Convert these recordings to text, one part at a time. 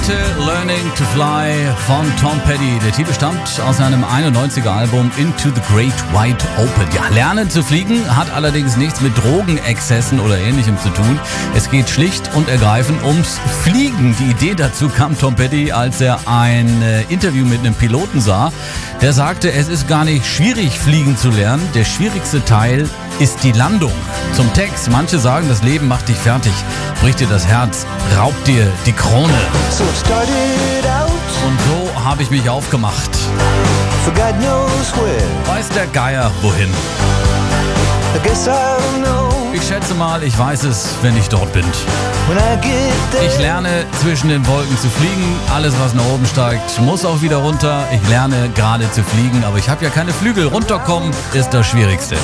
Heute Learning to Fly von Tom Petty. Der Titel stammt aus seinem 91er Album Into the Great Wide Open. Ja, Lernen zu fliegen hat allerdings nichts mit Drogenexzessen oder ähnlichem zu tun. Es geht schlicht und ergreifend ums Fliegen. Die Idee dazu kam Tom Petty, als er ein äh, Interview mit einem Piloten sah. Der sagte, es ist gar nicht schwierig, fliegen zu lernen. Der schwierigste Teil ist die Landung. Zum Text. Manche sagen, das Leben macht dich fertig, bricht dir das Herz, raubt dir die Krone. So Und so habe ich mich aufgemacht. Weiß der Geier wohin? Ich schätze mal, ich weiß es, wenn ich dort bin. Ich lerne zwischen den Wolken zu fliegen. Alles, was nach oben steigt, muss auch wieder runter. Ich lerne gerade zu fliegen, aber ich habe ja keine Flügel. Runterkommen ist das Schwierigste.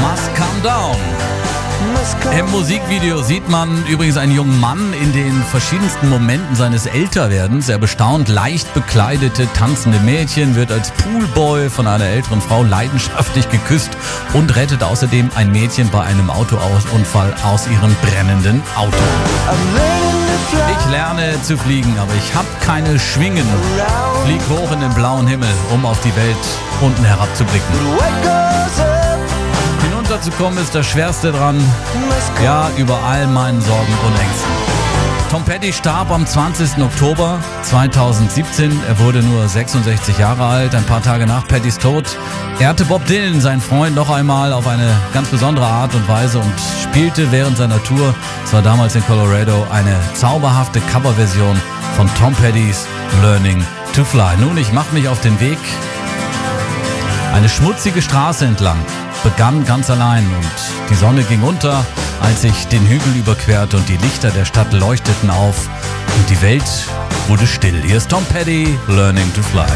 Must come down. Im Musikvideo sieht man übrigens einen jungen Mann in den verschiedensten Momenten seines Älterwerdens. Er bestaunt leicht bekleidete, tanzende Mädchen, wird als Poolboy von einer älteren Frau leidenschaftlich geküsst und rettet außerdem ein Mädchen bei einem Autounfall aus ihrem brennenden Auto. Ich lerne zu fliegen, aber ich habe keine Schwingen. Flieg hoch in den blauen Himmel, um auf die Welt unten herabzublicken. Hinunterzukommen ist das Schwerste dran. Ja, über all meinen Sorgen und Ängsten. Tom Petty starb am 20. Oktober 2017. Er wurde nur 66 Jahre alt. Ein paar Tage nach Pattys Tod ehrte Bob Dylan seinen Freund noch einmal auf eine ganz besondere Art und Weise und spielte während seiner Tour, zwar damals in Colorado, eine zauberhafte Coverversion von Tom Pettys Learning to Fly. Nun, ich mache mich auf den Weg eine schmutzige Straße entlang, begann ganz allein und die Sonne ging unter, als ich den Hügel überquerte und die Lichter der Stadt leuchteten auf und die Welt wurde still. Hier ist Tom Petty, Learning to Fly.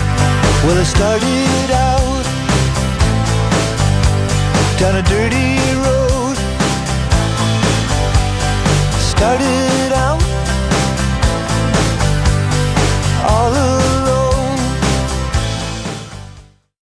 Well, I started out down a dirty road. Started